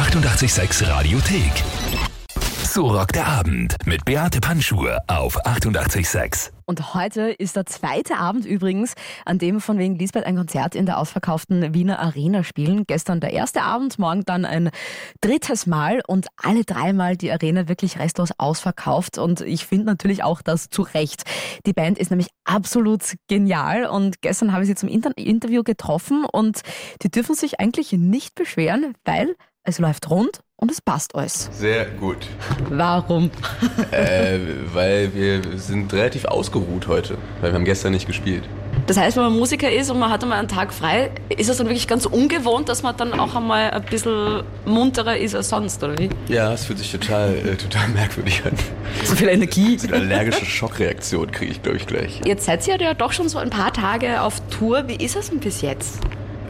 886 Radiothek. So rockt der Abend mit Beate Panschur auf 886. Und heute ist der zweite Abend übrigens, an dem von wegen Lisbeth ein Konzert in der ausverkauften Wiener Arena spielen. Gestern der erste Abend, morgen dann ein drittes Mal und alle dreimal die Arena wirklich restlos ausverkauft. Und ich finde natürlich auch das zu Recht. Die Band ist nämlich absolut genial und gestern habe ich sie zum Inter Interview getroffen und die dürfen sich eigentlich nicht beschweren, weil es läuft rund und es passt alles. Sehr gut. Warum? Äh, weil wir sind relativ ausgeruht heute, weil wir haben gestern nicht gespielt. Das heißt, wenn man Musiker ist und man hat einmal einen Tag frei, ist es dann wirklich ganz ungewohnt, dass man dann auch einmal ein bisschen munterer ist als sonst, oder wie? Ja, es fühlt sich total, äh, total merkwürdig an. So viel Energie. So eine allergische Schockreaktion kriege ich, glaube ich, gleich. Jetzt seid ihr ja doch schon so ein paar Tage auf Tour. Wie ist es denn bis jetzt?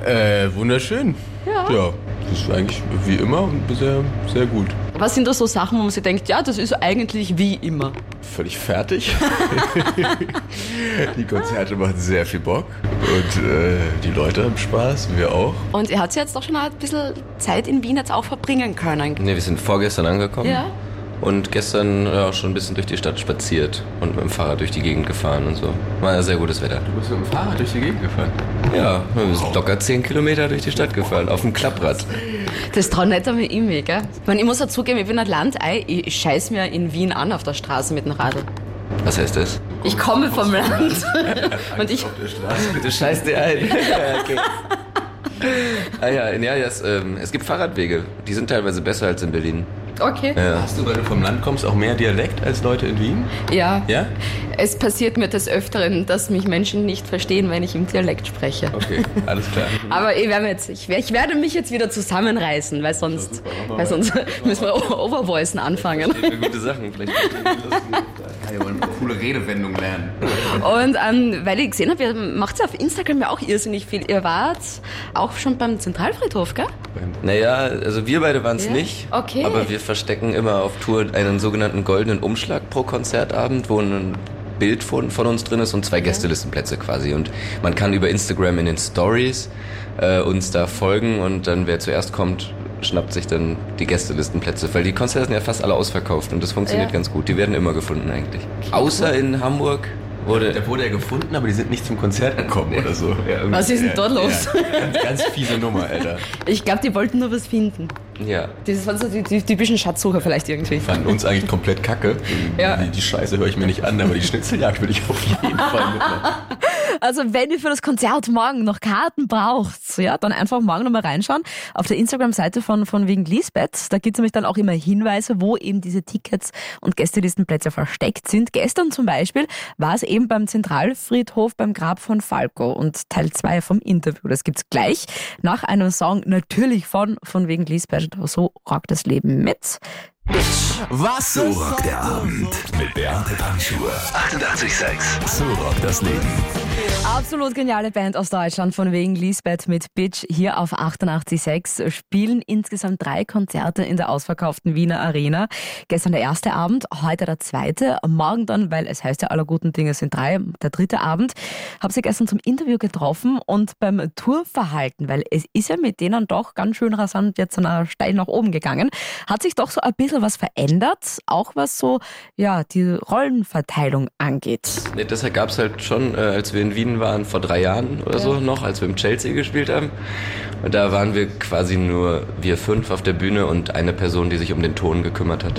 Äh, wunderschön. Ja. Ja, das ist eigentlich wie immer und bisher sehr gut. Was sind da so Sachen, wo man sich denkt, ja, das ist eigentlich wie immer? Völlig fertig. die Konzerte machen sehr viel Bock und äh, die Leute haben Spaß, wir auch. Und ihr habt jetzt doch schon ein bisschen Zeit in Wien jetzt auch verbringen können. Ne, wir sind vorgestern angekommen. Ja. Und gestern ja, schon ein bisschen durch die Stadt spaziert und mit dem Fahrrad durch die Gegend gefahren und so. War ja sehr gutes Wetter. Du bist mit dem Fahrrad durch die Gegend gefahren. Ja, wir sind locker 10 Kilometer durch die Stadt gefahren, auf dem Klapprad. Das traut nicht einmal ich mir, gell? Ich, meine, ich muss ja zugeben, ich bin ein Landei, ich scheiß mir in Wien an auf der Straße mit dem Radl. Was heißt das? Ich komme vom Land. Und ich, Auf der Straße. Du scheißt dir ein. ja, okay. Ah ja, ja, ja es, ähm, es gibt Fahrradwege. Die sind teilweise besser als in Berlin. okay. Ja. Hast du, weil du vom Land kommst, auch mehr Dialekt als Leute in Wien? Ja. Ja? Es passiert mir des Öfteren, dass mich Menschen nicht verstehen, wenn ich im Dialekt spreche. Okay, alles klar. Aber ich werde, jetzt, ich, werde, ich werde mich jetzt wieder zusammenreißen, weil sonst, weil sonst müssen wir Overvoicen anfangen. Für gute Sachen. Vielleicht Ja, wir wollen eine coole Redewendung lernen. Und ähm, weil ich gesehen habe, ihr macht ja auf Instagram ja auch irrsinnig viel. Ihr wart auch schon beim Zentralfriedhof, gell? Naja, also wir beide waren es Ja? nicht. Okay. Aber wir verstecken immer auf Tour einen sogenannten goldenen Umschlag pro Konzertabend, wo ein Bild von, von uns drin ist und zwei Gästelistenplätze quasi. Und man kann über Instagram in den Stories äh, uns da folgen und dann wer zuerst kommt, schnappt sich dann die Gästelistenplätze, weil die Konzerte sind ja fast alle ausverkauft und das funktioniert Ja. ganz gut. Die werden immer gefunden eigentlich. Außer in Hamburg wurde Da wurde er gefunden, aber die sind nicht zum Konzert gekommen oder so. Was ist denn dort los? Ja, ganz, ganz fiese Nummer, Alter. Ich glaube, die wollten nur was finden. Ja. Das waren so die, die typischen Schatzsucher vielleicht irgendwie. Fanden uns eigentlich komplett kacke. Ja. Die, die Scheiße höre ich mir nicht an, aber die Schnitzeljagd würde ich auf jeden Fall mitmachen. Also wenn ihr für das Konzert morgen noch Karten braucht, ja, dann einfach morgen nochmal reinschauen auf der Instagram-Seite von, von wegen Lisbeth. Da gibt es nämlich dann auch immer Hinweise, wo eben diese Tickets und Gästelistenplätze versteckt sind. Gestern zum Beispiel war es eben beim Zentralfriedhof beim Grab von Falco und Teil 2 vom Interview. Das gibt's gleich nach einem Song natürlich von von wegen Lisbeth. So rockt das Leben mit. Was? So rockt der Abend mit Beate Panschur. 886. So rockt das Leben. Absolut geniale Band aus Deutschland von wegen Lisbeth mit Bitch hier auf 88.6 spielen insgesamt drei Konzerte in der ausverkauften Wiener Arena. Gestern der erste Abend, heute der zweite, morgen dann, weil es heißt ja aller guten Dinge sind drei, der dritte Abend. Habe sie gestern zum Interview getroffen und beim Tourverhalten, weil es ist ja mit denen doch ganz schön rasant jetzt nach, steil nach oben gegangen, hat sich doch so ein bisschen was verändert, auch was so ja die Rollenverteilung angeht. Nee, deshalb gab es halt schon, äh, als wir in Wien waren, vor drei Jahren oder so noch, als wir im Chelsea gespielt haben. Und da waren wir quasi nur wir fünf auf der Bühne und eine Person, die sich um den Ton gekümmert hat.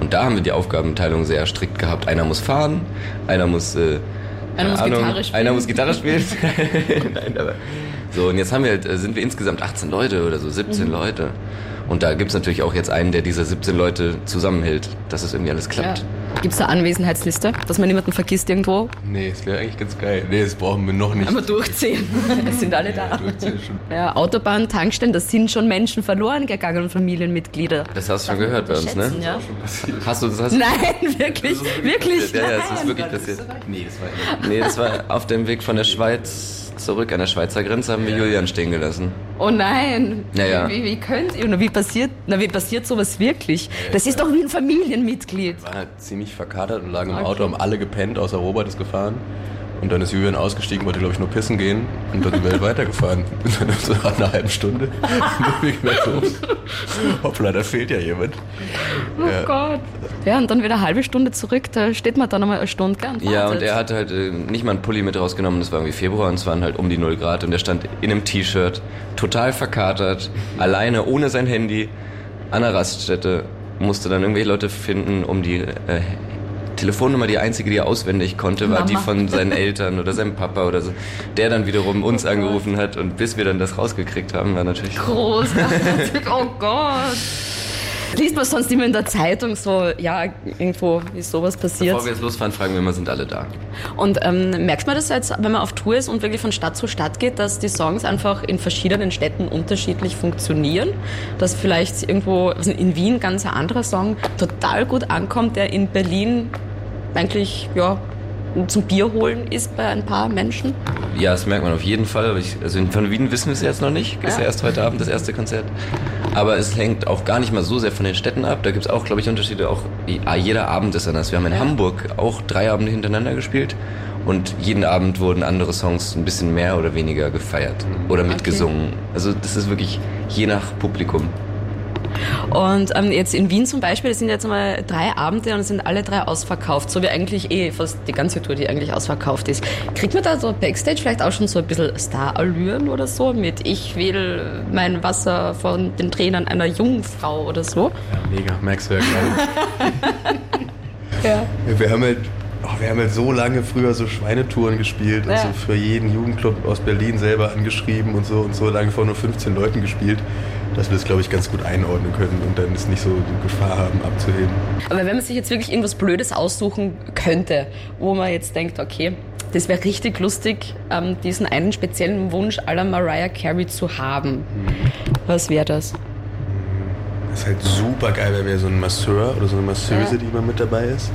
Und da haben wir die Aufgabenteilung sehr strikt gehabt. Einer muss fahren, einer muss, äh, Einer muss spielen. Einer muss Gitarre spielen. Nein, aber so, und jetzt haben wir halt, äh, sind wir insgesamt 18 Leute oder so, 17 Mhm. Leute. Und da gibt's natürlich auch jetzt einen, der diese 17 Leute zusammenhält, dass es irgendwie alles klappt. Gibt es eine Anwesenheitsliste, dass man niemanden vergisst irgendwo? Nee, das wäre eigentlich ganz geil. Nee, das brauchen wir noch nicht. Einmal durchziehen. Es sind alle da. Durchziehen schon. Ja, Autobahn, Tankstellen, da sind schon Menschen verloren gegangen und Familienmitglieder. Das hast du schon gehört bei uns, ne? Ja? Hast du das? Hast Nein, wirklich, wirklich. Ja, ja, nein. es ist wirklich passiert. Nee, das war Nee, das war auf dem Weg von der Schweiz zurück an der Schweizer Grenze haben wir Julian stehen gelassen. Oh nein. Ja, ja. Wie, wie könnt ihr? Na, wie passiert, na, wie passiert sowas wirklich? Das ist doch wie ein Familienmitglied. halt ziemlich verkatert und lagen im Auto, haben alle gepennt, außer Robert ist gefahren. Und dann ist Julian ausgestiegen, wollte glaube ich nur pissen gehen und dann sind wir weitergefahren. Und dann so nach einer halben Stunde bin ich mehr los. Hoppla, da fehlt ja jemand. Oh ja. Gott. Ja, und dann wieder eine halbe Stunde zurück, da steht man dann nochmal eine Stunde gern. Ja, und er hatte halt äh, nicht mal einen Pulli mit rausgenommen, das war irgendwie Februar und es waren halt um die 0 Grad und er stand in einem T-Shirt, total verkatert, alleine, ohne sein Handy, an der Raststätte, musste dann irgendwelche Leute finden, um die äh, Telefonnummer, die einzige, die er auswendig konnte, war Mama. die von seinen Eltern oder seinem Papa oder so. Der dann wiederum uns oh angerufen hat und bis wir dann das rausgekriegt haben, war natürlich... Großartig, oh Gott. Liest man sonst immer in der Zeitung so, ja, irgendwo ist sowas passiert? Bevor wir jetzt losfahren, fragen wir immer, sind alle da? Und ähm, merkt man das jetzt, wenn man auf Tour ist und wirklich von Stadt zu Stadt geht, dass die Songs einfach in verschiedenen Städten unterschiedlich funktionieren? Dass vielleicht irgendwo also in Wien ganz ein anderer Song total gut ankommt, der in Berlin eigentlich, ja, zum Bier holen ist bei ein paar Menschen? Ja, das merkt man auf jeden Fall. Ich, also von Wien wissen wir es jetzt noch nicht. Ist ja erst heute Abend das erste Konzert. Aber es hängt auch gar nicht mal so sehr von den Städten ab. Da gibt es auch, glaube ich, Unterschiede. Auch ah, jeder Abend ist anders. Wir haben in ja. Hamburg auch drei Abende hintereinander gespielt. Und jeden Abend wurden andere Songs ein bisschen mehr oder weniger gefeiert oder mitgesungen. Okay. Also das ist wirklich je nach Publikum. Und ähm, jetzt in Wien zum Beispiel, das sind jetzt mal drei Abende und es sind alle drei ausverkauft, so wie eigentlich eh fast die ganze Tour, die eigentlich ausverkauft ist. Kriegt man da so Backstage vielleicht auch schon so ein bisschen Star-Allüren oder so mit Ich will mein Wasser von den Tränen einer Jungfrau oder so? Ja, mega, merkst du ja gerade. ja. Wir haben halt Oh, wir haben halt so lange früher so Schweinetouren gespielt ja. und so für jeden Jugendclub aus Berlin selber angeschrieben und so und so lange vor nur 15 Leuten gespielt dass wir das, glaube ich, ganz gut einordnen können und dann ist nicht so die Gefahr haben, abzuheben. Aber wenn man sich jetzt wirklich irgendwas Blödes aussuchen könnte, wo man jetzt denkt, okay, das wäre richtig lustig, ähm, diesen einen speziellen Wunsch aller Mariah Carey zu haben. Mhm. Was wäre das? Das ist halt super geil, wenn wir so ein Masseur oder so eine Masseuse, ja. die immer mit dabei ist.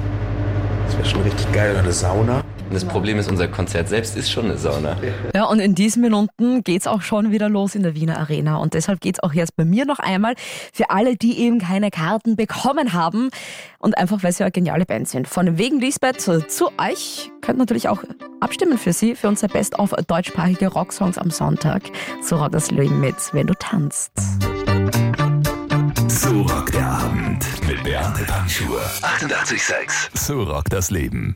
Das wäre schon richtig geil. Oder eine Sauna. Das Problem ist, unser Konzert selbst ist schon eine Sauna. Ja, und in diesen Minuten geht es auch schon wieder los in der Wiener Arena. Und deshalb geht es auch jetzt bei mir noch einmal für alle, die eben keine Karten bekommen haben. Und einfach, weil sie ja geniale Band sind. Von wegen Lisbeth zu euch könnt natürlich auch abstimmen für sie, für unser Best of deutschsprachige Rocksongs am Sonntag. So rockt das Leben mit, wenn du tanzt. So rockt der Abend mit Beate Panschur. 88,6. So rockt das Leben.